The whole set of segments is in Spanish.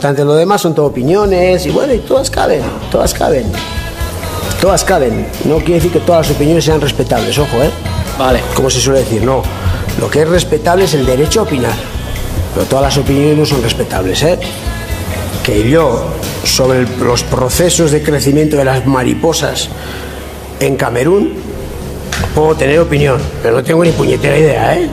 Lo demás son todo opiniones y bueno, y todas caben, todas caben. Todas caben. No quiere decir que todas las opiniones sean respetables, ojo, ¿eh? Vale. Como se suele decir, no. Lo que es respetable es el derecho a opinar. Pero todas las opiniones no son respetables, ¿eh? Que yo, sobre los procesos de crecimiento de las mariposas en Camerún, puedo tener opinión, pero no tengo ni puñetera idea, ¿eh?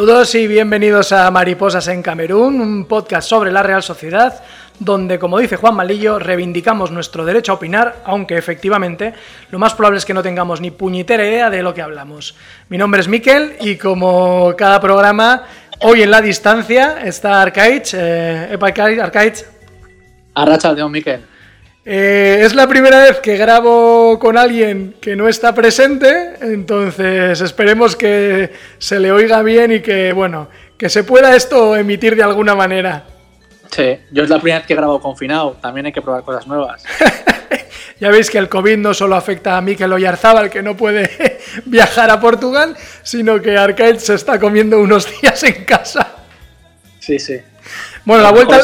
Saludos y bienvenidos a Mariposas en Camerún, un podcast sobre la Real Sociedad, donde, como dice Juan Malillo, reivindicamos nuestro derecho a opinar, aunque efectivamente lo más probable es que no tengamos ni puñetera idea de lo que hablamos. Mi nombre es Miquel y como cada programa, hoy en la distancia está Arcaich. Eh, epa, Arcaich. Arracha Miquel. Eh, es la primera vez que grabo con alguien que no está presente, entonces esperemos que se le oiga bien y que, bueno, que se pueda esto emitir de alguna manera. Sí, yo es la primera vez que grabo confinado. También hay que probar cosas nuevas. Ya veis que el COVID no solo afecta a Mikel Oyarzábal, que no puede viajar a Portugal, sino que Arcade se está comiendo unos días en casa. Sí, sí. Bueno, la vuelta,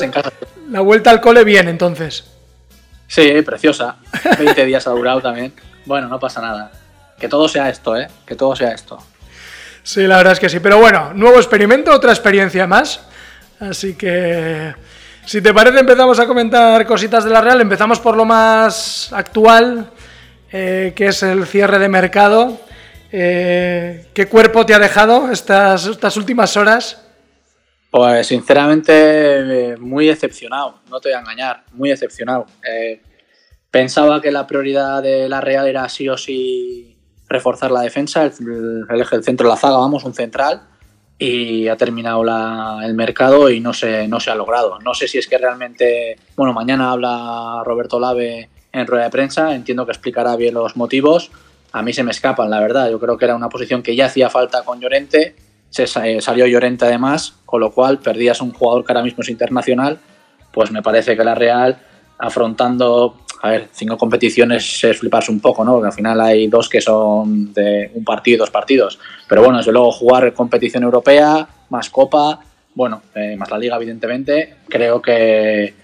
la vuelta al cole bien, entonces. Sí, preciosa. 20 días ha durado también. Bueno, no pasa nada. Que todo sea esto, ¿eh? Que todo sea esto. Sí, la verdad es que sí. Pero bueno, nuevo experimento, otra experiencia más. Así que, si te parece, empezamos a comentar cositas de la Real. Empezamos por lo más actual, eh, que es el cierre de mercado. Eh, ¿Qué cuerpo te ha dejado estas, estas últimas horas? Pues sinceramente, muy decepcionado. No te voy a engañar. Muy decepcionado. Eh, pensaba que la prioridad de la Real era sí o sí reforzar la defensa, el, el del centro de la zaga, vamos, un central. y ha terminado el mercado y no se, no se ha logrado. No sé si es que realmente, bueno, mañana habla Roberto Lave en rueda de prensa, entiendo que explicará bien los motivos. A mí se me escapan, la verdad. Yo creo que era una posición que ya hacía falta con Llorente, se eh, salió Llorente además, con lo cual perdías un jugador que ahora mismo es internacional, pues me parece que la Real, afrontando, a ver, cinco competiciones es fliparse un poco, ¿no? Porque al final hay dos que son de un partido y dos partidos. Pero bueno, desde luego jugar competición europea, más Copa, bueno, eh, más la Liga, evidentemente, creo que eh,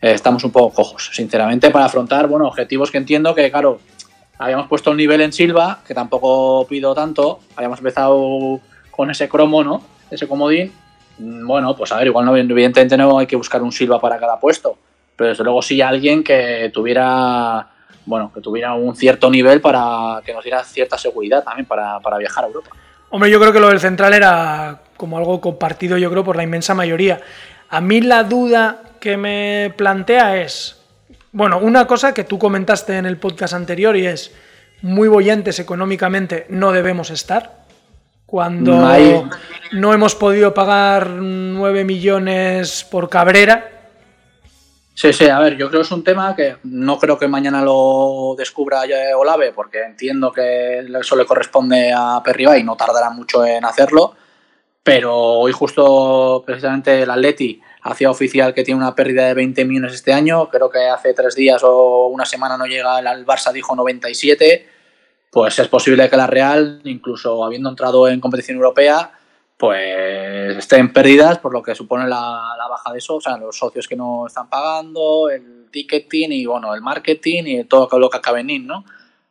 estamos un poco cojos, sinceramente, para afrontar, bueno, objetivos que entiendo que, claro, habíamos puesto un nivel en Silva, que tampoco pido tanto, habíamos empezado con ese cromo, ¿no? Ese comodín. Mm, Bueno, pues a ver, igual no, evidentemente no hay que buscar un Silva para cada puesto, pero desde luego sí alguien que tuviera, bueno, que tuviera un cierto nivel para que nos diera cierta seguridad también para, para viajar a Europa. Hombre, yo creo que lo del central era como algo compartido, yo creo, por la inmensa mayoría. A mí la duda que me plantea es, bueno, una cosa que tú comentaste en el podcast anterior y es, muy bollantes económicamente no debemos estar. Cuando no hemos podido pagar 9 millones por Cabrera, Sí, sí, a ver, yo creo que es un tema que no creo que mañana lo descubra Olave, porque entiendo que eso le corresponde a Perriba y no tardará mucho en hacerlo. Pero hoy justo precisamente el Atleti hacía oficial que tiene una pérdida de 20 millones este año. Creo que hace tres días o una semana no llega, el Barça dijo 97. Pues es posible que la Real, incluso habiendo entrado en competición europea, pues estén pérdidas por lo que supone la, la baja de eso, o sea, los socios que no están pagando, el ticketing y bueno, el marketing y todo lo que acabe en ¿no?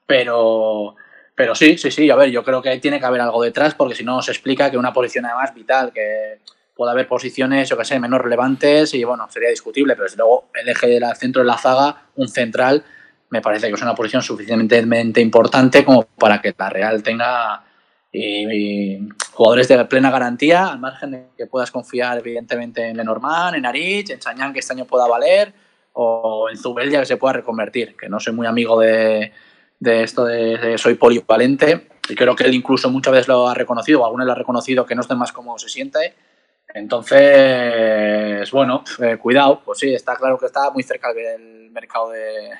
Pero, pero sí, sí, sí, a ver, yo creo que tiene que haber algo detrás porque si no se explica que una posición además vital, que puede haber posiciones, yo que sé, menos relevantes y bueno, sería discutible, pero desde luego el eje del centro de la zaga, un central, me parece que es una posición suficientemente importante como para que la Real tenga y, y jugadores de plena garantía, al margen de que puedas confiar evidentemente en Lenormand, en Arich, en Chañán que este año pueda valer, o en Zubel ya que se pueda reconvertir, que no soy muy amigo de, de esto de, de soy polivalente, y creo que él incluso muchas veces lo ha reconocido, o alguno lo ha reconocido que no esté más cómodo se siente. Entonces, bueno, eh, cuidado, pues sí, está claro que está muy cerca del mercado de,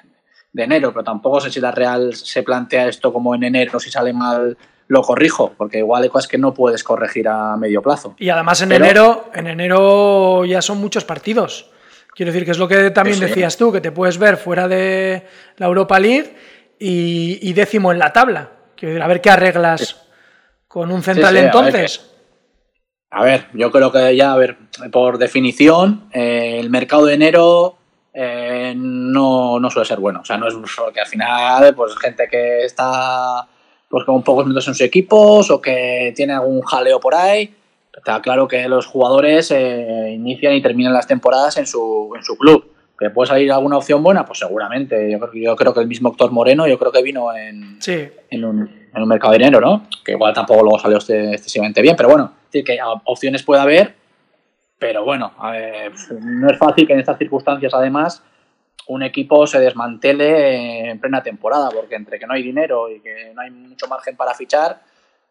de enero, pero tampoco sé si la Real se plantea esto como en enero, si sale mal lo corrijo, porque igual hay cosas que no puedes corregir a medio plazo. Y además en Pero- enero, en enero ya son muchos partidos. Quiero decir que es lo que también decías tú, que te puedes ver fuera de la Europa League y, décimo en la tabla. Quiero decir, a ver qué arreglas con un central entonces. A ver, yo creo que ya, a ver, por definición, eh, el mercado de enero eh, no, no, suele ser bueno. O sea, no es solo que al final, pues gente que está pues con pocos minutos en sus equipos o que tiene algún jaleo por ahí. Está claro que los jugadores eh, inician y terminan las temporadas en su, en su club. ¿Que puede salir alguna opción buena? Pues seguramente. Yo, yo creo que el mismo Héctor Moreno, yo creo que vino en, en, un, en un mercado de dinero, ¿no? Que igual tampoco luego salió este, excesivamente bien, pero bueno, que opciones puede haber, pero bueno, no es fácil que en estas circunstancias además un equipo se desmantele en plena temporada, porque entre que no hay dinero y que no hay mucho margen para fichar,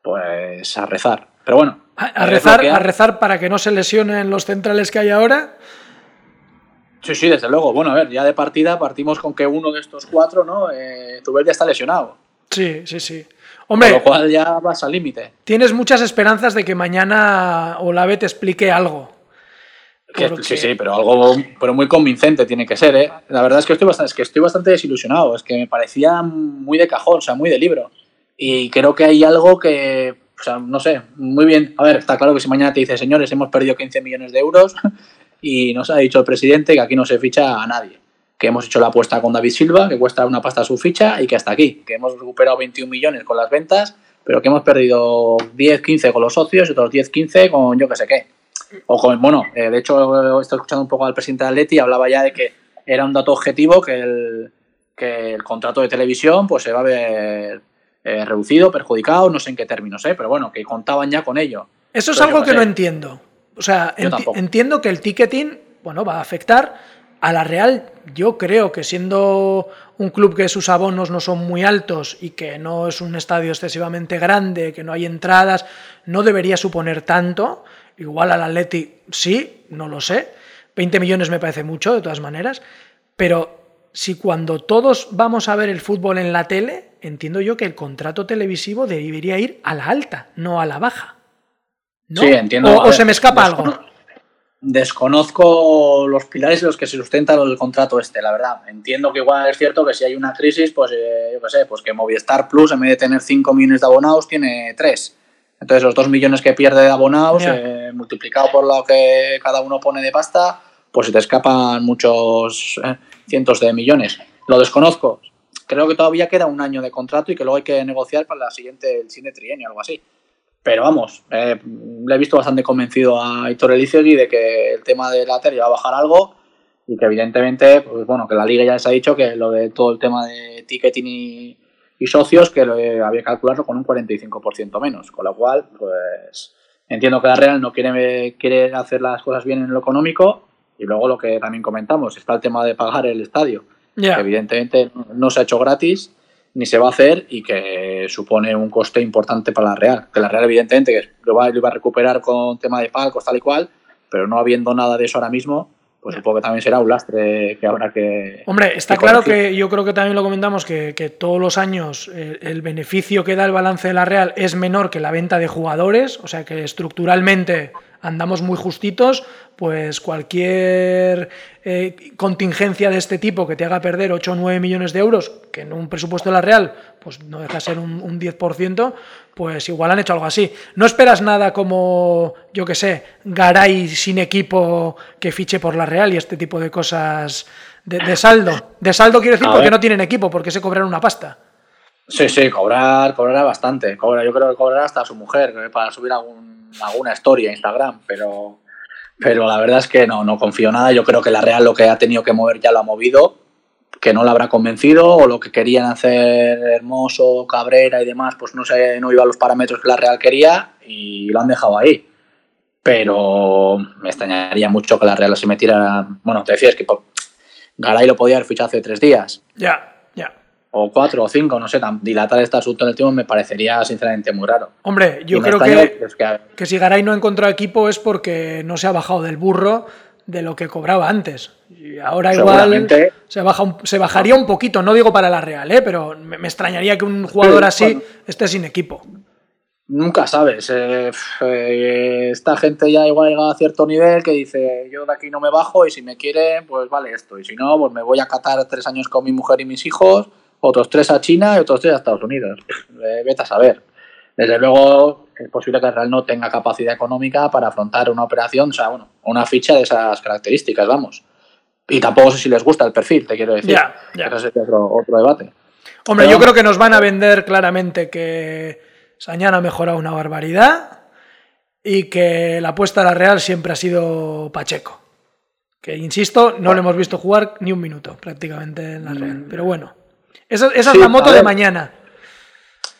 pues a rezar. Pero bueno. A, rezar, a rezar para que no se lesionen los centrales que hay ahora. Sí, sí, desde luego. Bueno, a ver, ya de partida partimos con que uno de estos cuatro, ¿no? Eh, Zubel ya está lesionado. Sí, sí, sí. Hombre, Con lo cual ya vas al límite. Tienes muchas esperanzas de que mañana Olave te explique algo. Sí, sí, pero algo pero muy convincente tiene que ser, ¿eh? La verdad es que, estoy bastante, es que estoy bastante desilusionado, es que me parecía muy de cajón, o sea, muy de libro. Y creo que hay algo que, o sea, no sé, muy bien. A ver, está claro que si mañana te dice, señores, hemos perdido 15 millones de euros y nos ha dicho el presidente que aquí no se ficha a nadie que hemos hecho la apuesta con David Silva, que cuesta una pasta su ficha y que hasta aquí, que hemos recuperado 21 millones con las ventas, pero que hemos perdido 10, 15 con los socios y otros 10, 15 con yo que sé qué. O con, bueno, eh, de hecho estoy escuchando un poco al presidente de Atleti y hablaba ya de que era un dato objetivo que el, que el contrato de televisión pues se va a ver eh, reducido, perjudicado, no sé en qué términos, ¿eh? pero bueno, que contaban ya con ello. Eso es algo que no entiendo. O sea, entiendo que el ticketing, bueno, va a afectar, a la Real, yo creo que siendo un club que sus abonos no son muy altos y que no es un estadio excesivamente grande, que no hay entradas, no debería suponer tanto. Igual al Atleti sí, no lo sé. 20 millones me parece mucho, de todas maneras. Pero si cuando todos vamos a ver el fútbol en la tele, entiendo yo que el contrato televisivo debería ir a la alta, no a la baja. Sí, entiendo. O, se me escapa algo desconozco los pilares en los que se sustenta el contrato este, la verdad. Entiendo que igual es cierto que si hay una crisis, pues eh, yo qué sé, pues que Movistar Plus en vez de tener 5 millones de abonados tiene 3. Entonces los 2 millones que pierde de abonados, eh, multiplicado por lo que cada uno pone de pasta, pues se te escapan muchos eh, cientos de millones. Lo desconozco. Creo que todavía queda un año de contrato y que luego hay que negociar para la siguiente, el siguiente trienio, algo así. Pero vamos, eh, le he visto bastante convencido a Hitor Elizegui de que el tema de la TER iba a bajar algo y que evidentemente, pues bueno, que la liga ya les ha dicho que lo de todo el tema de ticketing y, socios, que lo había que calcularlo con un 45% menos. Con lo cual, pues entiendo que la Real no quiere, quiere hacer las cosas bien en lo económico y luego lo que también comentamos, está el tema de pagar el estadio. Que evidentemente no se ha hecho gratis ni se va a hacer y que supone un coste importante para la Real. Que la Real, evidentemente, lo va, lo iba a recuperar con tema de palcos, tal y cual, pero no habiendo nada de eso ahora mismo, pues supongo que también será un lastre que habrá que. Hombre, está claro que yo creo que también lo comentamos que, todos los años el, el, beneficio que da el balance de la Real es menor que la venta de jugadores, o sea que estructuralmente andamos muy justitos, pues cualquier eh, contingencia de este tipo que te haga perder 8 o 9 millones de euros, que en un presupuesto de la Real pues no deja de ser un, 10%, pues igual han hecho algo así. No esperas nada como, yo que sé, Garay sin equipo que fiche por la Real y este tipo de cosas de, saldo. De saldo quiero decir porque no tienen equipo, porque se cobran una pasta. Sí, sí, cobrar, cobrar bastante. Cobra, yo creo que cobrará hasta a su mujer para subir algún, alguna historia a Instagram, pero, pero la verdad es que no, no confío nada. Yo creo que la Real lo que ha tenido que mover ya lo ha movido, que no la habrá convencido, o lo que querían hacer Hermoso, Cabrera y demás, pues no sé, no iba a los parámetros que la Real quería y lo han dejado ahí. Pero me extrañaría mucho que la Real se metiera. Bueno, te decías que Garay lo podía haber fichado hace tres días. Ya o cuatro o cinco, no sé, dilatar este asunto en el tiempo me parecería sinceramente muy raro. Hombre, yo creo que, que, si Garay no ha encontrado equipo es porque no se ha bajado del burro de lo que cobraba antes. Y ahora igual se, baja se bajaría un poquito, no digo para la Real, ¿eh? pero me, extrañaría que un jugador así esté sin equipo. Nunca sabes. eh, eh, esta gente ya igual llega a cierto nivel que dice, yo de aquí no me bajo y si me quieren, pues vale esto. Y si no, pues me voy a Qatar tres años con mi mujer y mis hijos, otros tres a China y otros tres a Estados Unidos. Eh, vete a saber. Desde luego es posible que el Real no tenga capacidad económica para afrontar una operación, o sea, bueno, una ficha de esas características, vamos. Y tampoco sé si les gusta el perfil, te quiero decir. Ya, ya. Ese sería otro, otro debate. Hombre, Pero yo creo que nos van a vender claramente que Sañán ha mejorado una barbaridad y que la apuesta a la Real siempre ha sido Pacheco. Que, insisto, no le hemos visto jugar ni un minuto prácticamente en la Real. Pero bueno, esa, esa. Sí, es la moto de mañana.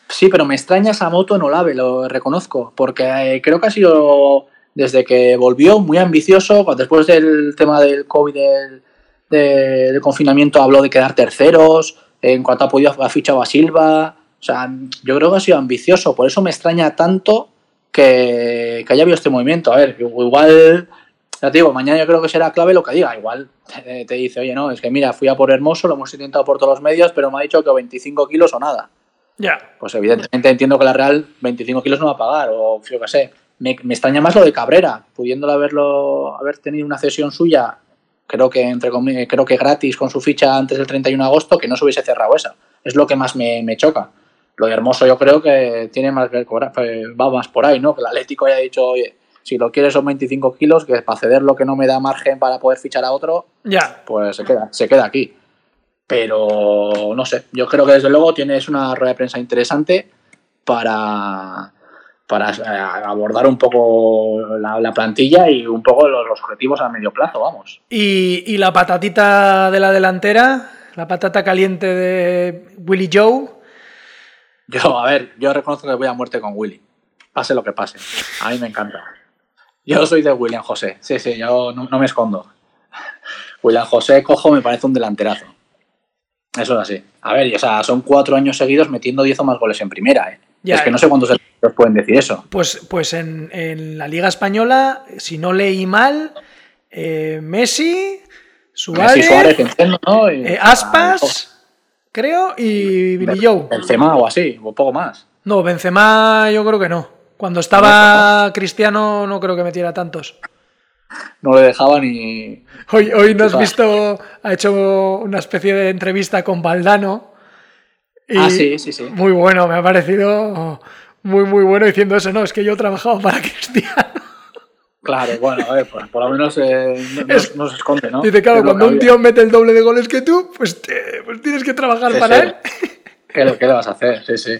Sí, pero me extraña esa moto en Olave, lo reconozco, porque eh, creo que ha sido desde que volvió muy ambicioso, después del tema del COVID, del, de- del confinamiento, habló de quedar terceros, en cuanto ha podido ha fichado a Silva, o sea, yo creo que ha sido ambicioso, por eso me extraña tanto que, que haya habido este movimiento. A ver, igual, ya te digo, mañana yo creo que será clave lo que diga, igual te, te dice, oye, no, es que mira, fui a por Hermoso, lo hemos intentado por todos los medios, pero me ha dicho que 25 kilos o nada Ya. pues evidentemente entiendo que la Real 25 kilos no va a pagar, o yo qué sé. Me, me extraña más lo de Cabrera, pudiéndolo haberlo, haber tenido una cesión suya, creo que entre creo que gratis con su ficha antes del 31 de agosto, que no se hubiese cerrado esa. Es lo que más me, me choca. Lo de Hermoso yo creo que tiene más que cobrar, pues, va más por ahí, ¿no? Que el Atlético haya dicho, oye, si lo quieres son 25 kilos, que para ceder lo que no me da margen para poder fichar a otro, Ya. pues se queda, se queda aquí. Pero no sé, yo creo que desde luego tienes una rueda de prensa interesante para, para eh, abordar un poco la, la plantilla y un poco los, los objetivos a medio plazo, vamos. Y, y la patatita de la delantera, la patata caliente de Willy Joe. Yo, a ver, yo reconozco que voy a muerte con Willy, pase lo que pase. A mí me encanta. Yo soy de William José, sí, sí, yo no, no me escondo. William José cojo me parece un delanterazo. Eso es así. A ver, o sea, son cuatro años seguidos metiendo 10 o más goles en primera, ¿eh? Ya, es que eh. no sé cuántos delanteros pueden decir eso. Pues, pues en, en la Liga Española, si no leí mal, eh, Messi, Suárez, Messi, Suárez, Enceno, ¿no? Y- eh, Aspas, creo, y Billy Joe. Benzema o así, o poco más. No, Benzema yo creo que no. Cuando estaba Cristiano no creo que metiera tantos. No le dejaba ni... Hoy, hoy nos has visto, ha hecho una especie de entrevista con Valdano. y Ah, sí, sí, sí. Muy bueno, me ha parecido muy, muy bueno diciendo eso. No, es que yo he trabajado para Cristiano. Claro, bueno, a ver, pues, por lo menos eh, no, no- Es- no se esconde, ¿no? Dice, claro, cuando un tío mete el doble de goles que tú, pues, te- pues tienes que trabajar Sí, para sí. él. ¿Qué, le- qué le vas a hacer? Sí, sí.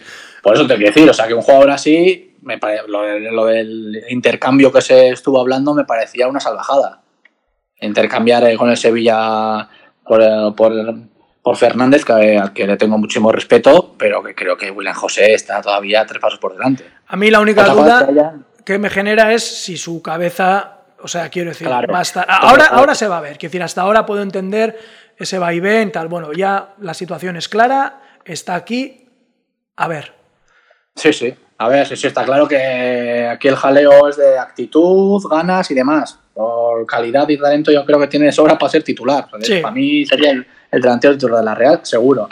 Por eso te quiero decir, o sea, que un jugador así, me pare- lo, de- lo del intercambio que se estuvo hablando me parecía una salvajada. Intercambiar eh, con el Sevilla por, eh, por, por Fernández, que, al que le tengo muchísimo respeto, pero que creo que William José está todavía tres pasos por delante. A mí la única Otra duda que haya- que me genera es si su cabeza, o sea, quiero decir, Claro. va a estar- Claro, ahora, claro. ahora se va a ver, quiero decir, hasta ahora puedo entender ese vaivén, tal, bueno, ya la situación es clara, está aquí, a ver. Sí, sí. A ver, sí, sí, está claro que aquí el jaleo es de actitud, ganas y demás. Por calidad y talento yo creo que tiene sobra para ser titular. Sí. Para mí sería el, el delantero titular de la Real, seguro.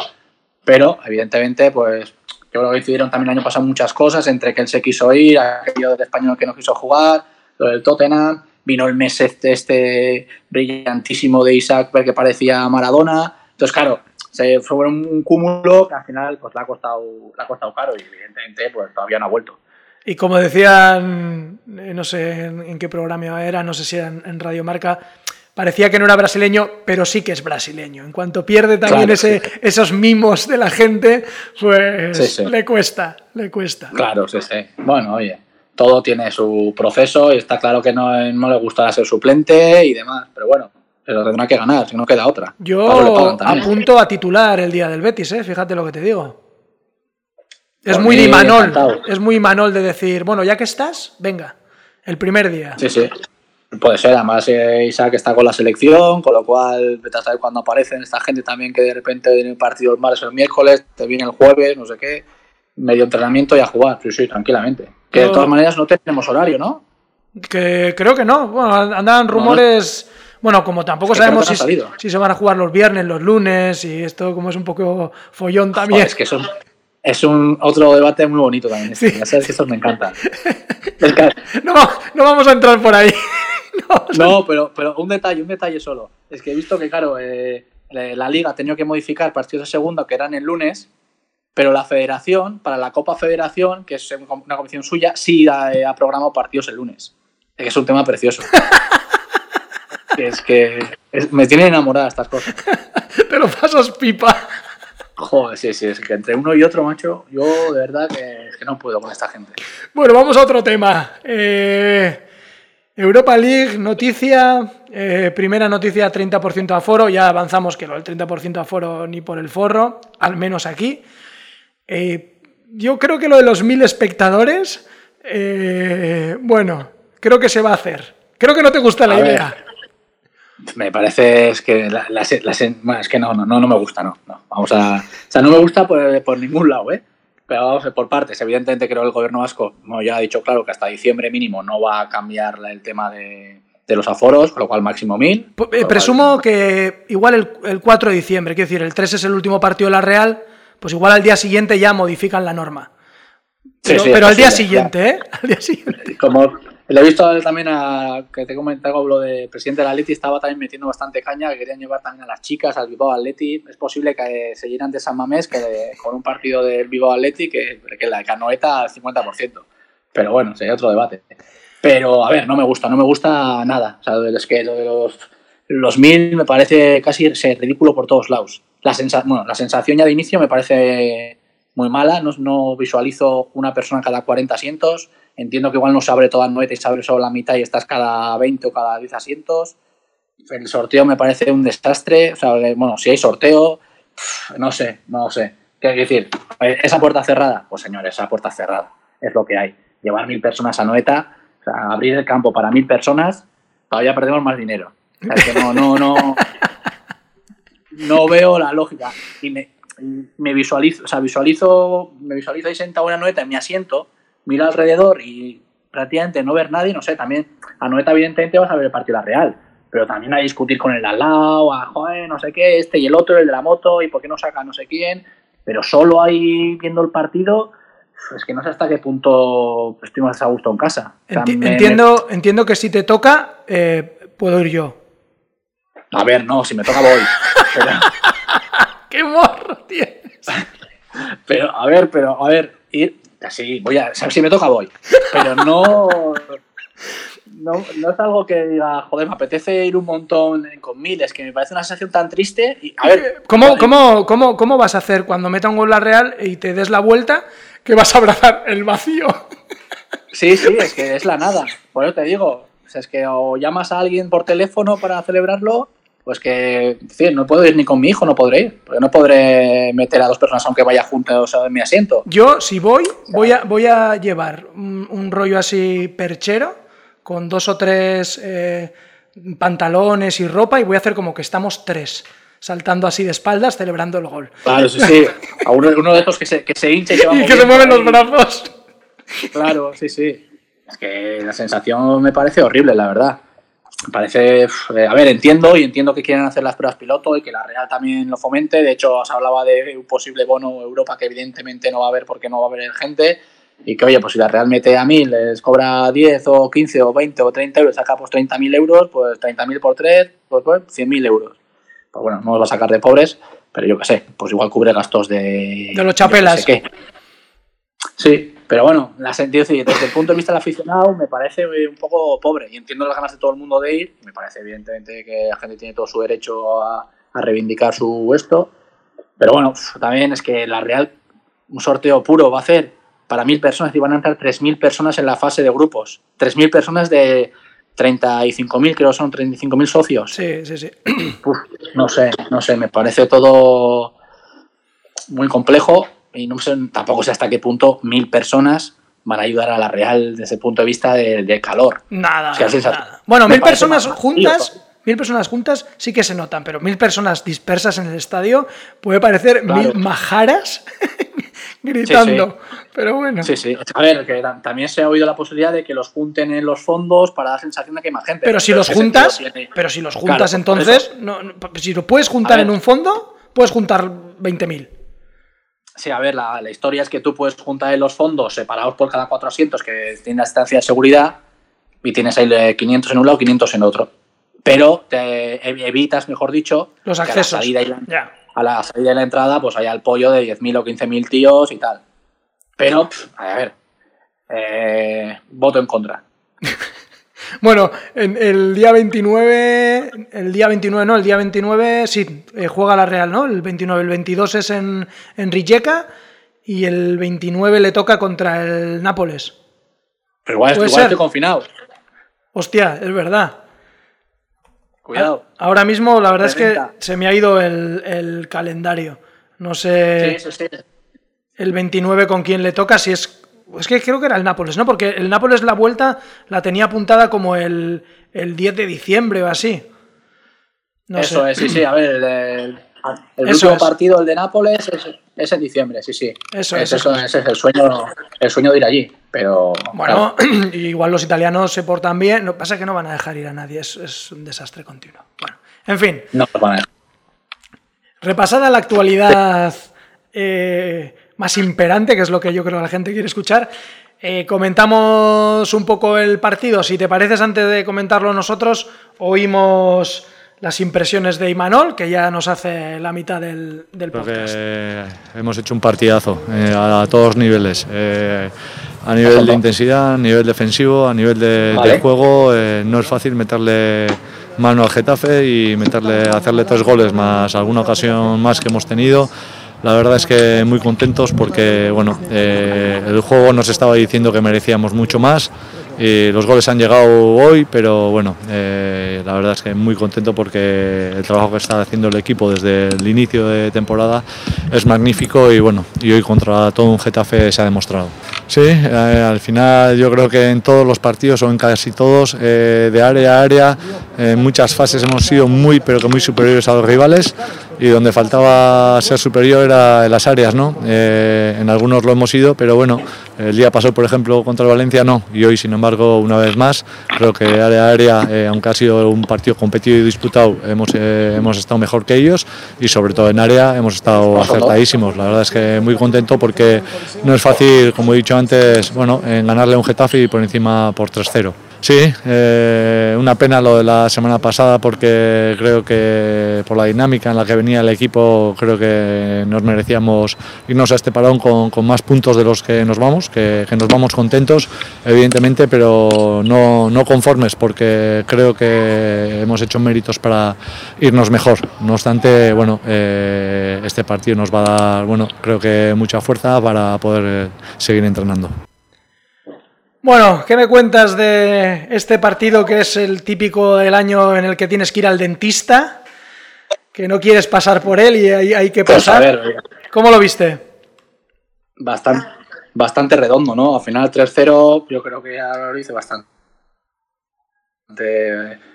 Pero, evidentemente, pues yo creo que incidieron también el año pasado muchas cosas, entre que él se quiso ir, aquello del español que no quiso jugar, lo del Tottenham, vino el mes este, este brillantísimo de Isaac que parecía Maradona. Entonces, claro, se fue un cúmulo que al final pues, le, ha costado, le ha costado caro y evidentemente pues, todavía no ha vuelto. Y como decían, eh, no sé en, qué programa era, no sé si era en, Radio Marca, parecía que no era brasileño, pero sí que es brasileño. En cuanto pierde también Claro, ese, esos mimos de la gente, pues Sí, sí. le cuesta, le cuesta. Claro, sí, sí. Bueno, oye, todo tiene su proceso y está claro que no, no le gustará ser suplente y demás, pero bueno, pero tendrá que ganar, si no queda otra. Yo apunto a titular el día del Betis, ¿eh? fíjate lo que te digo. Es Por muy mí, encantado. es muy Imanol de decir, bueno, ya que estás, venga, el primer día. Sí, sí. Puede ser, además eh, Isaac está con la selección, con lo cual vete a saber cuándo aparecen esta gente también que de repente viene el partido el martes o el miércoles, te viene el jueves, no sé qué, medio entrenamiento y a jugar, sí, sí, tranquilamente. Que de todas maneras no tenemos horario, ¿no? Que creo que no. Bueno, andaban rumores. Bueno, como tampoco Es que creo sabemos si, se van a jugar los viernes, los lunes, y esto como es un poco follón también. Joder, es que eso, es un otro debate muy bonito también. este. Ya sabes que estos me encantan. Es que- No, no vamos a entrar por ahí. No, no, pero, pero un detalle, un detalle solo. Es que he visto que, claro, eh, la liga ha tenido que modificar partidos de segunda que eran el lunes, pero la federación, para la Copa Federación, que es una competición suya, sí ha, eh, ha programado partidos el lunes. Es que es un tema precioso. Que es que es- me tienen enamorada estas cosas. te lo pasas pipa. Joder, sí, sí, es que entre uno y otro, macho, yo de verdad que, que no puedo con esta gente. Bueno, vamos a otro tema. Eh, Europa League, noticia. eh, primera noticia, 30% de aforo. Ya avanzamos que lo del 30% de aforo ni por el forro, al menos aquí. Eh, yo creo que lo de los mil espectadores, eh, bueno, creo que se va a hacer. Creo que no te gusta la A ver. Me parece es que la, la es que no, no, no, no me gusta, no, no. Vamos a, o sea, no me gusta por, por ningún lado, ¿eh? Pero vamos a- por partes. Evidentemente creo que el gobierno vasco, bueno, ya ha dicho claro que hasta diciembre mínimo no va a cambiar el tema de, de los aforos, con lo cual máximo mil. P- Con lo eh, cual- presumo que igual el, el 4 de diciembre, quiero decir, el 3 es el último partido de la Real, pues igual al día siguiente ya modifican la norma. Sí, Pero, sí, es pero al día siguiente, ¿eh? Al día siguiente. Como le he visto también a que te he comentado lo del presidente del Atleti, estaba también metiendo bastante caña, que querían llevar también a las chicas al Bilbao Atleti. Es posible que se llenan de San Mamés que de- con un partido del Bilbao Atleti que, que la canoeta al 50%. Pero bueno, sería otro debate. Pero a ver, no me gusta, no me gusta nada. O sea, es que lo de los, los mil me parece casi ser ridículo por todos lados. La, sensa- bueno, la sensación ya de inicio me parece muy mala. No, no visualizo una persona cada 40 asientos. Entiendo que igual no se abre toda la noeta y se abre solo la mitad y estás cada 20 o cada 10 asientos. El sorteo me parece un desastre. O sea, bueno, si hay sorteo, no sé, no sé. ¿Qué hay que decir? Eh, ¿Esa puerta cerrada? Pues señores, esa puerta cerrada. Es lo que hay. Llevar mil personas a Noeta, abrir el campo para mil personas, todavía perdemos más dinero. No, no, no. No veo la lógica. Y me, visualizo, o sea, visualizo, me visualizo ahí sentado en una Noeta en mi asiento, miro alrededor y prácticamente no ver nadie, no sé, también a Noeta evidentemente vas a ver el partido la Real, pero también a discutir con el al lado, a joder, no sé qué, este y el otro, el de la moto, y por qué no saca no sé quién, pero solo ahí viendo el partido, es que no sé hasta qué punto estoy más a gusto en casa. Me- entiendo, entiendo que si te toca, eh, puedo ir yo. a ver, no, si me toca voy. Pero, ¡Qué morro tienes! pero, a ver, pero, a ver, ir, sí, voy a, si me toca voy, pero no, no, no es algo que diga, joder, me apetece ir un montón con miles, que me parece una sensación tan triste. Y, a ver, ¿Cómo, cómo, cómo, ¿Cómo vas a hacer cuando meta un gol la Real y te des la vuelta que vas a abrazar el vacío? Sí, sí, es que es la nada. Por eso te digo, o sea, es que o llamas a alguien por teléfono para celebrarlo, pues que, no puedo ir ni con mi hijo, no podré ir, porque no podré meter a dos personas aunque vaya juntos en mi asiento. Yo, si voy, voy a, voy a llevar un, un rollo así perchero, con dos o tres eh, pantalones y ropa, y voy a hacer como que estamos tres, saltando así de espaldas, celebrando el gol. Claro, sí, sí. A uno, uno de estos que se, que se hincha y que va Y que se mueven los brazos. Claro, sí, sí. Es que la sensación me parece horrible, la verdad. Parece. eh, A ver, entiendo y entiendo que quieren hacer las pruebas piloto y que la Real también lo fomente. De hecho, se hablaba de un posible bono Europa que evidentemente no va a haber porque no va a haber gente. Y que, oye, pues si la Real mete a 1000, les cobra 10 o 15 o 20 o 30 euros, saca pues 30.000 euros, pues 30.000 por 3, pues, pues 100.000 euros. Pues bueno, no los va a sacar de pobres, pero yo qué sé, pues igual cubre gastos de. De los chapelas. sé qué. Sí, pero bueno, la sentido desde el punto de vista del aficionado me parece un poco pobre y entiendo las ganas de todo el mundo de ir. Me parece evidentemente que la gente tiene todo su derecho a, a reivindicar su esto. Pero bueno, también es que la Real, un sorteo puro va a hacer para mil personas y van a entrar 3.000 personas en la fase de grupos. 3.000 personas de 35.000, creo son 35.000 socios. Sí, sí, sí. Uf, no sé, no sé, me parece todo muy complejo y no sé, tampoco sé hasta qué punto mil personas van a ayudar a la Real desde el punto de vista de, de calor. Nada, O sea, sí, nada. Bueno, mil personas juntas, tío, mil personas juntas sí que se notan, pero mil personas dispersas en el estadio puede parecer Claro. mil majaras gritando. Pero bueno. Sí, sí. A ver, que ta- también se ha oído la posibilidad de que los junten en los fondos para dar sensación de que hay más gente. Pero si los ¿qué juntas, tiene? pero si los juntas entonces, no, no, si lo puedes juntar en un fondo, puedes juntar 20.000. Sí, a ver, la, historia es que tú puedes juntar los fondos separados por cada cuatro asientos que tiene la estancia de seguridad y tienes ahí 500 en un lado, 500 en otro. Pero te evitas, mejor dicho, los accesos. a, la salida y la, a la salida y la entrada, pues haya el pollo de 10.000 o 15.000 tíos y tal. Pero, a ver, eh, voto en contra. bueno, en el día 29, el día 29 no, el día 29 sí, eh, juega la Real, ¿no? El 29, el 22 es en, en Rijeka y el 29 le toca contra el Nápoles. Pero igual, igual estoy confinado. Hostia, es verdad. Cuidado. Ahora mismo la verdad es que se me ha ido el, el calendario. No sé. Sí, sí, sí. El 29 con quién le toca, si es es que creo que era el Nápoles, ¿no? Porque el Nápoles la vuelta la tenía apuntada como el, 10 de diciembre o así. Eso es, sí, sí. A ver, el, último partido, el de Nápoles, es, en diciembre, sí, sí. Eso es. Eso, ese es el sueño, el sueño de ir allí. Pero. Bueno, igual los italianos se portan bien. Lo que pasa es que no van a dejar ir a nadie. Es, un desastre continuo. Bueno, en fin. No van a Repasada la actualidad. Eh, más imperante, que es lo que yo creo que la gente quiere escuchar. Eh, comentamos un poco el partido. Si te pareces, antes de comentarlo nosotros, oímos las impresiones de Imanol, que ya nos hace la mitad del, del podcast. hemos hecho un partidazo eh, a, todos niveles. Eh, a nivel de intensidad, a nivel defensivo, a nivel de, juego, no es fácil meterle mano al Getafe y meterle, hacerle tres goles más alguna ocasión más que hemos tenido. La verdad es que muy contentos porque bueno, eh, el juego nos estaba diciendo que merecíamos mucho más. Y los goles han llegado hoy, pero bueno, eh, la verdad es que muy contento porque el trabajo que está haciendo el equipo desde el inicio de temporada es magnífico y bueno, y hoy contra todo un Getafe se ha demostrado. Sí, eh, al final yo creo que en todos los partidos o en casi todos, de área a área, en muchas fases hemos sido muy, pero que muy superiores a los rivales y donde faltaba ser superior era en las áreas, ¿no? Eh, en algunos lo hemos ido, pero bueno, el día pasó, por ejemplo, contra el Valencia no, y hoy, sin embargo, una vez más, creo que área a área, eh, aunque ha sido un partido competido y disputado, hemos, eh, hemos estado mejor que ellos y sobre todo en área hemos estado acertadísimos. La verdad es que muy contento porque no es fácil, como he dicho antes, bueno, en ganarle a un Getafe y por encima por 3-0. Sí, eh, una pena lo de la semana pasada porque creo que por la dinámica en la que venía el equipo creo que nos merecíamos irnos a este parón con, más puntos de los que nos vamos, que, nos vamos contentos evidentemente, pero no, no, conformes porque creo que hemos hecho méritos para irnos mejor. No obstante, bueno, eh, este partido nos va a dar, bueno, creo que mucha fuerza para poder seguir entrenando. Bueno, ¿qué me cuentas de este partido que es el típico del año en el que tienes que ir al dentista? Que no quieres pasar por él y hay, que pues pasar. ¿Cómo lo viste? Bastante, bastante redondo, ¿no? Al final 3-0 yo creo que ya lo hice bastante,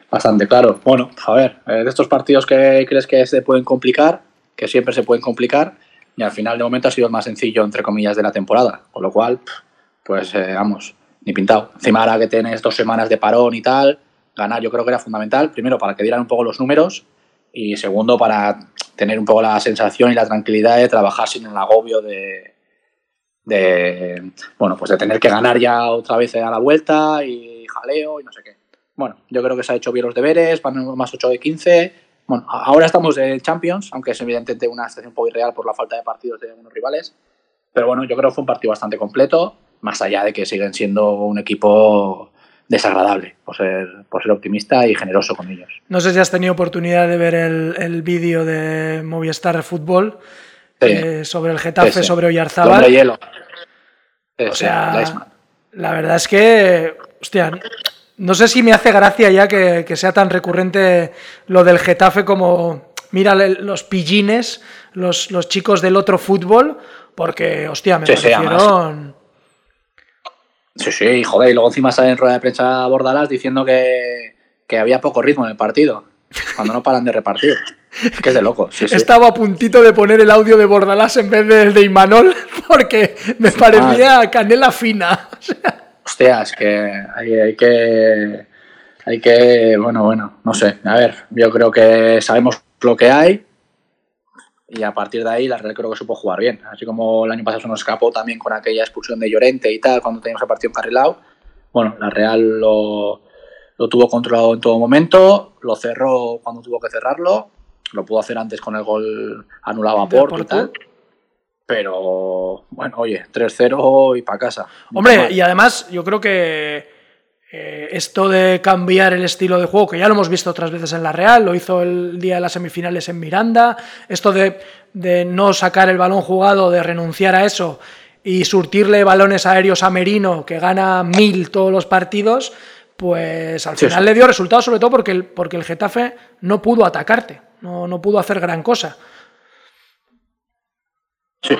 bastante claro. Bueno, a ver, eh, de estos partidos que crees que se pueden complicar, que siempre se pueden complicar, y al final de momento ha sido el más sencillo, entre comillas, de la temporada. Con lo cual, pues eh, vamos, ni pintado. Encima ahora que tienes dos semanas de parón y tal, ganar yo creo que era fundamental, primero para que dieran un poco los números y segundo para tener un poco la sensación y la tranquilidad de trabajar sin el agobio de, de bueno, pues de tener que ganar ya otra vez a la vuelta y jaleo y no sé qué. Bueno, yo creo que se ha hecho bien los deberes, van más 8 de 15. Bueno, ahora estamos de Champions, aunque es evidentemente una situación un poco irreal por la falta de partidos de algunos rivales. Pero bueno, yo creo que fue un partido bastante completo más allá de que siguen siendo un equipo desagradable, por ser, por ser optimista y generoso con ellos. No sé si has tenido oportunidad de ver el, vídeo de Movistar Fútbol eh, sobre el Getafe, sobre Oyarzábal. Sobre hielo. o sea, la, verdad es que, hostia, no sé si me hace gracia ya que, sea tan recurrente lo del Getafe como, mira, los pillines, los, los chicos del otro fútbol, porque, hostia, me parecieron... Sí, sí, joder, y luego encima sale en rueda de prensa Bordalas diciendo que, había poco ritmo en el partido, cuando no paran de repartir. que es de loco. Sí, Estaba a puntito de poner el audio de Bordalás en vez del de Imanol, porque me parecía canela fina. Hostia, es que hay, que. Hay que. Bueno, bueno, no sé. A ver, yo creo que sabemos lo que hay. Y a partir de ahí la Real creo que supo jugar bien. Así como el año pasado se nos escapó también con aquella expulsión de Llorente y tal, cuando teníamos el partido encarrilado. Bueno, la Real lo, lo tuvo controlado en todo momento, lo cerró cuando tuvo que cerrarlo, lo pudo hacer antes con el gol anulado a Porto y tal. Pero bueno, oye, 3-0 y para casa. Hombre, y además yo creo que eh, esto de cambiar el estilo de juego, que ya lo hemos visto otras veces en la Real, lo hizo el día de las semifinales en Miranda, esto de, no sacar el balón jugado, de renunciar a eso y surtirle balones aéreos a Merino, que gana mil todos los partidos, pues al final le dio resultado, sobre todo porque el, porque el Getafe no pudo atacarte, no, no pudo hacer gran cosa. Sí.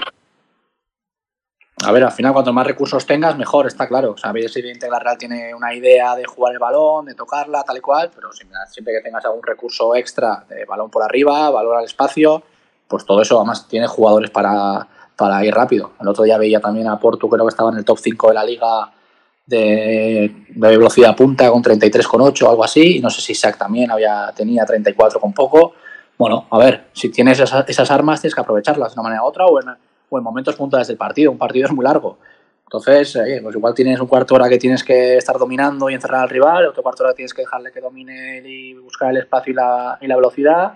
A ver, al final, cuanto más recursos tengas, mejor, está claro. O sea, evidente la Real tiene una idea de jugar el balón, de tocarla, tal y cual, pero siempre que tengas algún recurso extra de balón por arriba, valor al espacio, pues todo eso, además, tiene jugadores para, para ir rápido. El otro día veía también a Porto, creo que estaba en el top 5 de la liga de, velocidad punta con 33,8 o algo así, y no sé si Isaac también había, tenía 34 con poco. Bueno, a ver, si tienes esas, esas armas, tienes que aprovecharlas de una manera u otra o en o en momentos puntuales del partido. Un partido es muy largo. Entonces, pues igual tienes un cuarto hora que tienes que estar dominando y encerrar al rival, otro cuarto hora tienes que dejarle que domine y buscar el espacio y la, y la velocidad.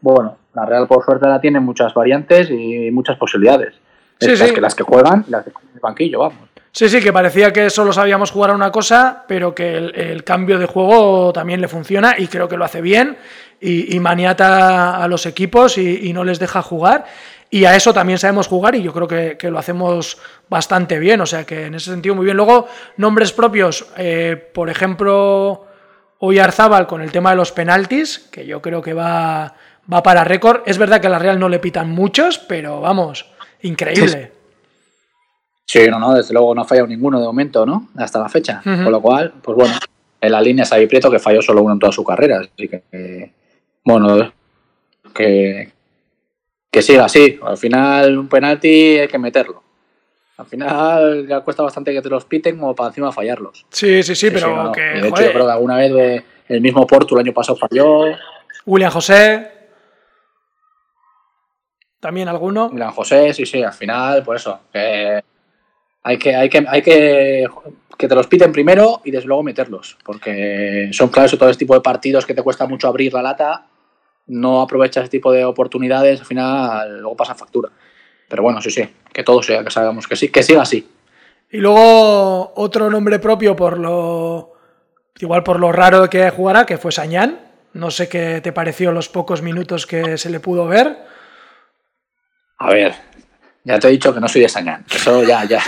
Bueno, la Real por suerte la tiene muchas variantes y muchas posibilidades. Sí, las, Que, las que juegan y las que juegan el banquillo, vamos. Sí, sí, que parecía que solo sabíamos jugar a una cosa, pero que el, cambio de juego también le funciona y creo que lo hace bien y, maniata a los equipos y, y, no les deja jugar. Y a eso también sabemos jugar y yo creo que, lo hacemos bastante bien, o sea que en ese sentido muy bien. Luego, nombres propios, eh, por ejemplo, Oyarzábal con el tema de los penaltis, que yo creo que va, va para récord. Es verdad que a la Real no le pitan muchos, pero vamos, increíble. Sí, no, no, desde luego no ha fallado ninguno de momento, ¿no? Hasta la fecha. Con lo cual, pues bueno, en la línea Xavi Prieto que falló solo uno en toda su carrera. Así que, bueno, que, que siga así. Al final, un penalti hay que meterlo. Al final ya cuesta bastante que te los piten como para encima fallarlos. Sí, sí, sí, pero que. De hecho, yo creo que alguna vez el mismo Porto el año pasado falló. William José. ¿También alguno? William José, sí, sí, al final, por eso. hay que, hay que, hay que que te los piten primero y desde luego meterlos. Porque son claves todo este tipo de partidos que te cuesta mucho abrir la lata no aprovecha ese tipo de oportunidades, al final luego pasa factura. Pero bueno, sí, sí, que todo sea, que sabemos que sí, que siga así. Y luego otro nombre propio por lo. Igual por lo raro que jugará, que fue Sañán. No sé qué te pareció los pocos minutos que se le pudo ver. A ver, ya te he dicho que no soy de Sañán. Eso ya, ya.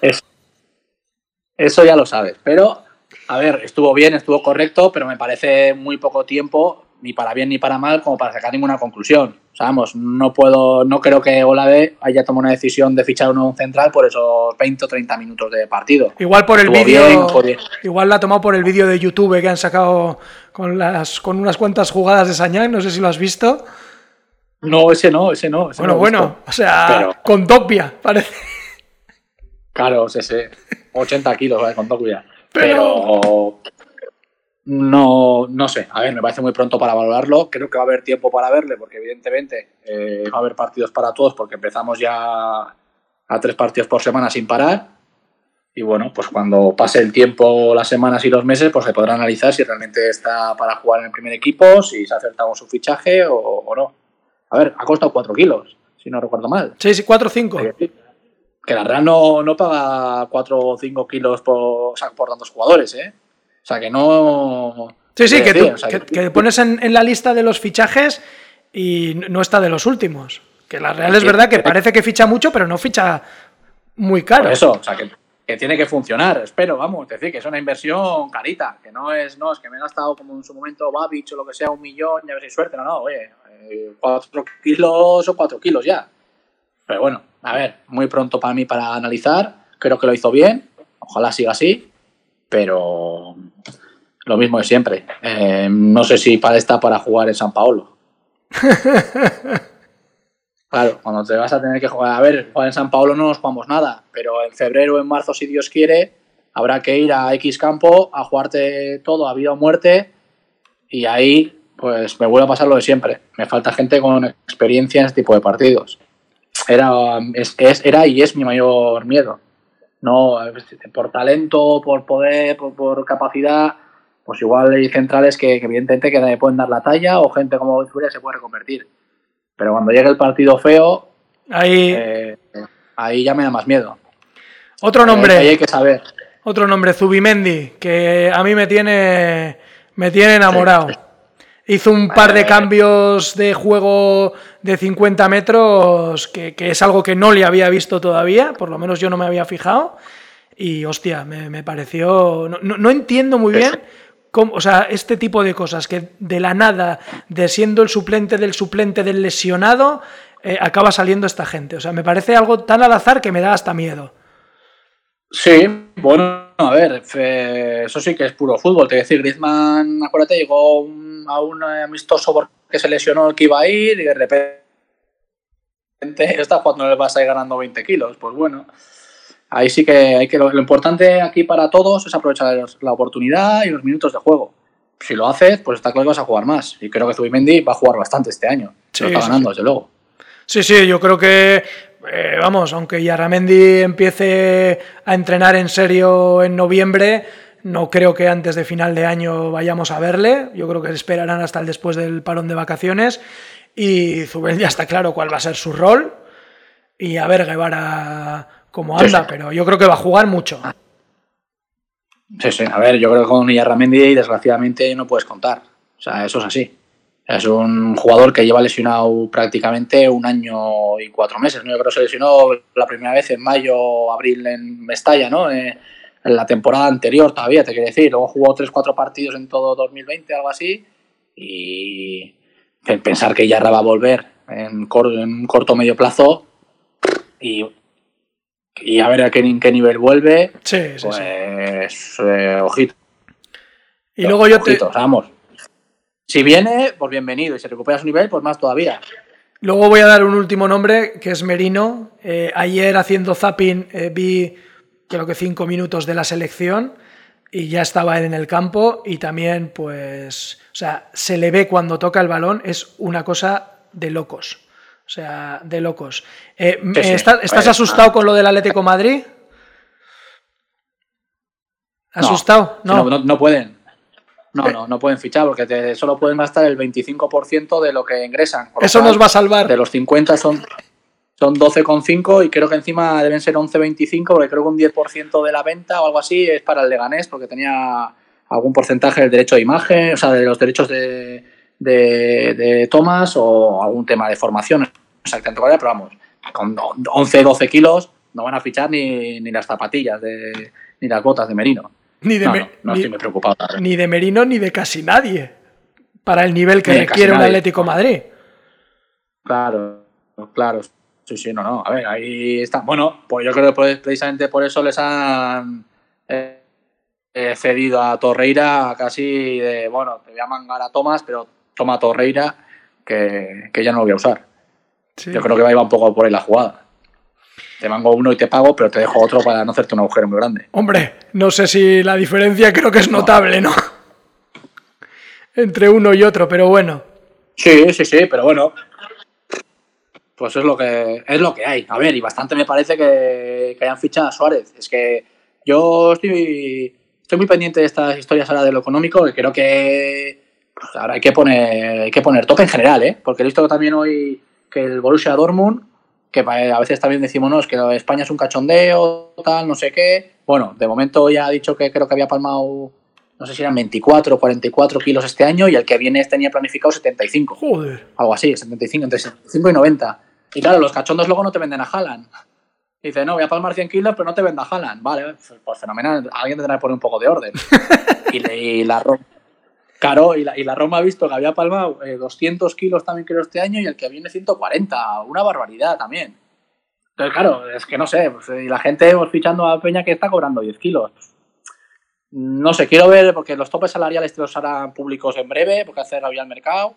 eso ya lo sabes. Pero, a ver, estuvo bien, estuvo correcto, pero me parece muy poco tiempo ni para bien ni para mal como para sacar ninguna conclusión. O no puedo, no creo que Olave haya tomado una decisión de fichar un central por esos 20 o 30 minutos de partido. Igual por el vídeo, igual la ha tomado por el vídeo de YouTube que han sacado con las con unas cuantas jugadas de Sañán, no sé si lo has visto. No, ese no, ese no. bueno, bueno, o sea, con Topia, parece. Claro, ese, 80 kilos con Topia. pero no, no sé, a ver, me parece muy pronto para valorarlo. Creo que va a haber tiempo para verle, porque evidentemente eh, va a haber partidos para todos, porque empezamos ya a tres partidos por semana sin parar. Y bueno, pues cuando pase el tiempo, las semanas y los meses, pues se podrá analizar si realmente está para jugar en el primer equipo, si se ha acertado su fichaje o, no. A ver, ha costado 4 kilos, si no recuerdo mal. Sí, sí, 4 o 5. Que la Real no, no paga 4 o 5 kilos por, por tantos jugadores, ¿eh? O sea, que no... Sí, sí, que, tú, que, pones en, la lista de los fichajes y no está de los últimos. Que la Real es verdad que parece que ficha mucho, pero no ficha muy caro. eso, o sea, que, tiene que funcionar, espero, vamos, decir, que es una inversión carita, que no es, no, es que me he gastado como en su momento Babich o lo que sea, un millón, ya ver si suerte, no, no, oye, eh, cuatro kilos o cuatro kilos ya. Pero bueno, a ver, muy pronto para mí para analizar, creo que lo hizo bien, ojalá siga así, pero lo mismo de siempre. Eh, no sé si para está para jugar en San Paolo. Claro, cuando te vas a tener que jugar, a ver, jugar en San Paolo no nos jugamos nada, pero en febrero o en marzo, si Dios quiere, habrá que ir a X campo a jugarte todo a vida o muerte y ahí pues me vuelve a pasar lo de siempre. Me falta gente con experiencia en este tipo de partidos. Era, es, era y es mi mayor miedo. No, por talento, por poder, por, capacidad, pues igual hay centrales que, evidentemente que pueden dar la talla o gente como Furia se puede reconvertir. Pero cuando llegue el partido feo, ahí, eh, ahí ya me da más miedo. Otro nombre. Ahí hay que saber. Otro nombre, Zubimendi, que a mí me tiene, me tiene enamorado. Hizo un par de cambios de juego de 50 metros, que, es algo que no le había visto todavía, por lo menos yo no me había fijado. Y hostia, me, pareció. No, entiendo muy bien cómo, o sea, este tipo de cosas, que de la nada, de siendo el suplente del suplente del lesionado, eh, acaba saliendo esta gente. O sea, me parece algo tan al azar que me da hasta miedo. Sí, bueno, a ver, eso sí que es puro fútbol. Te decir, Griezmann, acuérdate, llegó a un amistoso porque se lesionó el que iba a ir y de repente está jugando el Barça y ganando 20 kilos. Pues bueno, ahí sí que hay que. Lo, importante aquí para todos es aprovechar la oportunidad y los minutos de juego. Si lo haces, pues está claro que vas a jugar más. Y creo que Zubimendi va a jugar bastante este año. Se lo está ganando, desde luego. Sí, sí, yo creo que eh, vamos, aunque Yarramendi empiece a entrenar en serio en noviembre, no creo que antes de final de año vayamos a verle. Yo creo que esperarán hasta el después del parón de vacaciones. Y Zubel ya está claro cuál va a ser su rol. Y a ver Guevara cómo anda, pero yo creo que va a jugar mucho. Sí, sí, a ver, yo creo que con Yarramendi desgraciadamente no puedes contar. O sea, eso es así. Es un jugador que lleva lesionado prácticamente un año y cuatro meses. ¿no? Yo creo que se lesionó la primera vez en mayo o abril en Mestalla, ¿no? Eh, en la temporada anterior todavía, te quiero decir. Luego jugó tres, cuatro partidos en todo 2020, algo así. Y pensar que Yarra va a volver en, corto, en un corto medio plazo y, y a ver a qué, qué nivel vuelve, sí, sí, pues eh, ojito. Y luego yo te... Vamos. Si viene, pues bienvenido. Y si recupera su nivel, pues más todavía. Luego voy a dar un último nombre, que es Merino. Eh, ayer haciendo zapping eh, vi creo que cinco minutos de la selección y ya estaba él en el campo y también pues, o sea, se le ve cuando toca el balón, es una cosa de locos. O sea, de locos. Eh, ¿Estás asustado con lo del Atlético Madrid? ¿Asustado? no, no pueden. No, no, no pueden fichar porque solo pueden gastar el 25% de lo que ingresan. Eso nos va a salvar. De los 50 son, son 12,5 y creo que encima deben ser 11,25 porque creo que un 10% de la venta o algo así es para el Leganés porque tenía algún porcentaje del derecho de imagen, o sea, de los derechos de, de, tomas o algún tema de formación. Exactamente, pero vamos, con 11, 12 kilos no van a fichar ni, ni las zapatillas de, ni las botas de merino. Ni de, no, estoy muy preocupado. Ni de Merino ni de casi nadie. Para el nivel que requiere un Atlético Madrid. Claro, claro. Sí, sí, no, no. A ver, ahí está. Bueno, pues yo creo que precisamente por eso les han eh, eh, cedido a Torreira casi de, bueno, te voy a mangar a Tomás, pero toma a Torreira que, que ya no lo voy a usar. Yo creo que va a ir un poco por ahí la jugada te mango uno y te pago, pero te dejo otro para no hacerte un agujero muy grande. Hombre, no sé si la diferencia creo que es notable, ¿no? Entre uno y otro, pero bueno. Sí, sí, sí, pero bueno. Pues es lo que es lo que hay. A ver, y bastante me parece que, hayan fichado a Suárez. Es que yo estoy, estoy muy pendiente de estas historias ahora de lo económico, que creo que pues, ahora hay que poner, hay que poner tope en general, ¿eh? Porque he visto también hoy que el Borussia Dortmund que a veces también decimos, no, es que España es un cachondeo, tal, no sé qué. Bueno, de momento ya ha dicho que creo que había palmado, no sé si eran 24 o 44 kilos este año y el que viene tenía planificado 75. Joder. Algo así, 75, entre 75 y 90. Y claro, los cachondos luego no te venden a Haaland. Dice, no, voy a palmar 100 kilos, pero no te venda Haaland. Vale, pues fenomenal. Alguien tendrá que poner un poco de orden. y, la, Claro, y la, Roma ha visto que había palmado 200 eh, kilos también creo este año y el que viene 140, una barbaridad también. Entonces, claro, es que no sé, pues, y la gente pues, fichando a Peña que está cobrando 10 kilos. No sé, quiero ver, porque los topes salariales los harán públicos en breve, porque hace rabia el mercado.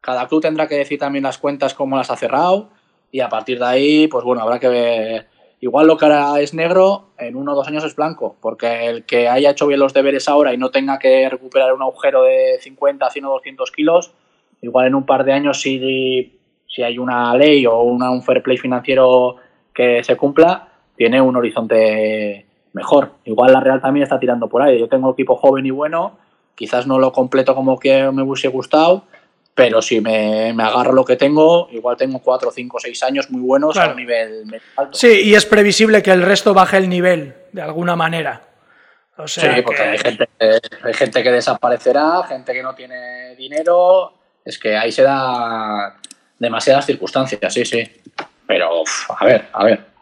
Cada club tendrá que decir también las cuentas cómo las ha cerrado y a partir de ahí, pues bueno, habrá que ver igual lo que ahora es negro, en uno o dos años es blanco, porque el que haya hecho bien los deberes ahora y no tenga que recuperar un agujero de 50, 100 o 200 kilos, igual en un par de años si, si hay una ley o una, un fair play financiero que se cumpla, tiene un horizonte mejor. Igual la Real también está tirando por ahí. Yo tengo equipo joven y bueno, quizás no lo completo como que me hubiese gustado, pero si me, agarro lo que tengo, igual tengo 4, 5, 6 años muy buenos a un nivel alto. Sí, y es previsible que el resto baje el nivel, de alguna manera. sí, porque hay, gente, hay gente que desaparecerá, gente que no tiene dinero, es que ahí se da demasiadas circunstancias, sí, sí. Pero, a ver, a ver.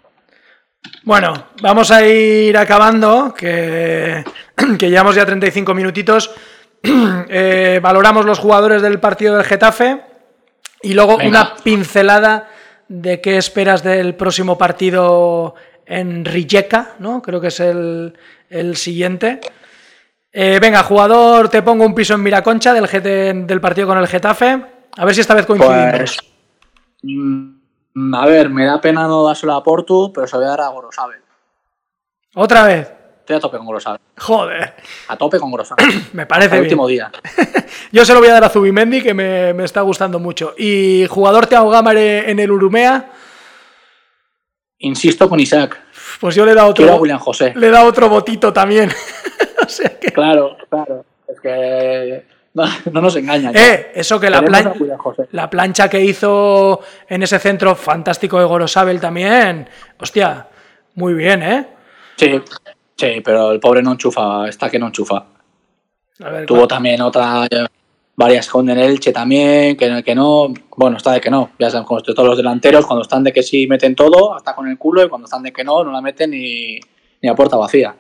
Bueno, vamos a ir acabando, que, que llevamos ya 35 minutitos. Eh, valoramos los jugadores del partido del Getafe y luego una pincelada de qué esperas del próximo partido en Rijeka, ¿no? Creo que es el, siguiente. Eh, venga, jugador, te pongo un piso en Miraconcha del, del partido con el Getafe. A ver si esta vez coincidimos. Pues, mm, a ver, me da pena no dárselo a Portu, pero se lo voy a dar a Gorosabel. ¿Otra vez? Estoy a tope con Gorosabel. Joder. A tope con Gorosabel. me parece El último día. Yo se lo voy a dar a Zubimendi, que me, está gustando mucho. ¿Y jugador Teao Gámare en el Urumea? Insisto con Isaac. Pues yo le he dado otro. William José. Le he dado otro botito también. Claro, claro. Es que no, nos engañan. Eh, eso que la, plancha, la plancha que hizo en ese centro fantástico de Gorosabel también. Hostia, muy bien, ¿eh? Sí, sí, pero el pobre no enchufa, está que no enchufa. Tuvo también otra, varias con el Elche también, que, que no, bueno, está de que no, ya saben, como todos los delanteros, cuando están de que sí meten todo, hasta con el culo, y cuando están de que no, no la meten ni, ni a puerta vacía.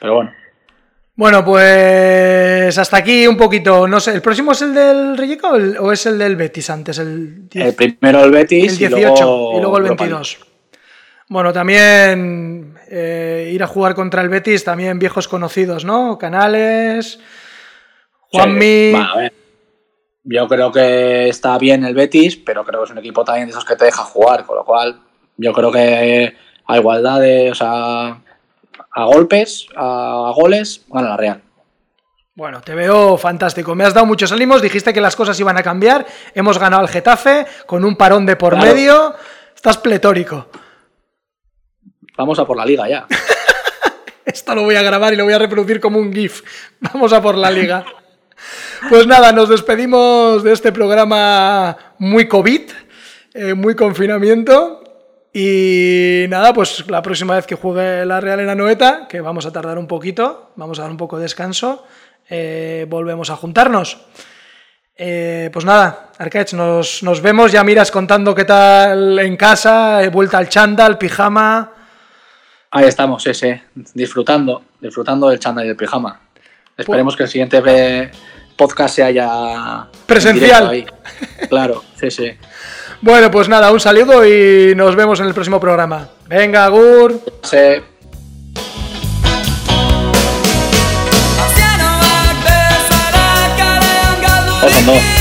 Pero bueno. Bueno, pues hasta aquí un poquito. No sé, ¿el próximo es el del Rijeka o, es el del Betis antes? El, el primero el Betis. El 18 y luego, el 22. Bueno, también eh, ir a jugar contra el Betis, también viejos conocidos, ¿no? Canales, Juanmi. a ver. Yo creo que está bien el Betis, pero creo que es un equipo también de esos que te deja jugar, con lo cual yo creo que a igualdad de, o sea, a golpes, a, goles, gana la Real. Bueno, te veo fantástico. Me has dado muchos ánimos, dijiste que las cosas iban a cambiar. Hemos ganado al Getafe con un parón de por medio. Estás pletórico. Vamos a por la liga ya. Esto lo voy a grabar y lo voy a reproducir como un GIF. Vamos a por la liga. Pues nada, nos despedimos de este programa muy COVID, eh, muy confinamiento. Y nada, pues la próxima vez que juegue la Real en la Noeta, que vamos a tardar un poquito, vamos a dar un poco de descanso, eh, volvemos a juntarnos. Eh, pues nada, Arcaich, nos, nos, vemos, ya miras contando qué tal en casa, vuelta al chándal, pijama. Ahí estamos, ese, disfrutando, disfrutando del chándal y del pijama. Esperemos que el siguiente podcast se haya... Presencial. Claro, sí, sí. Bueno, pues nada, un saludo y nos vemos en el próximo programa. Venga, Gur. Sí. no.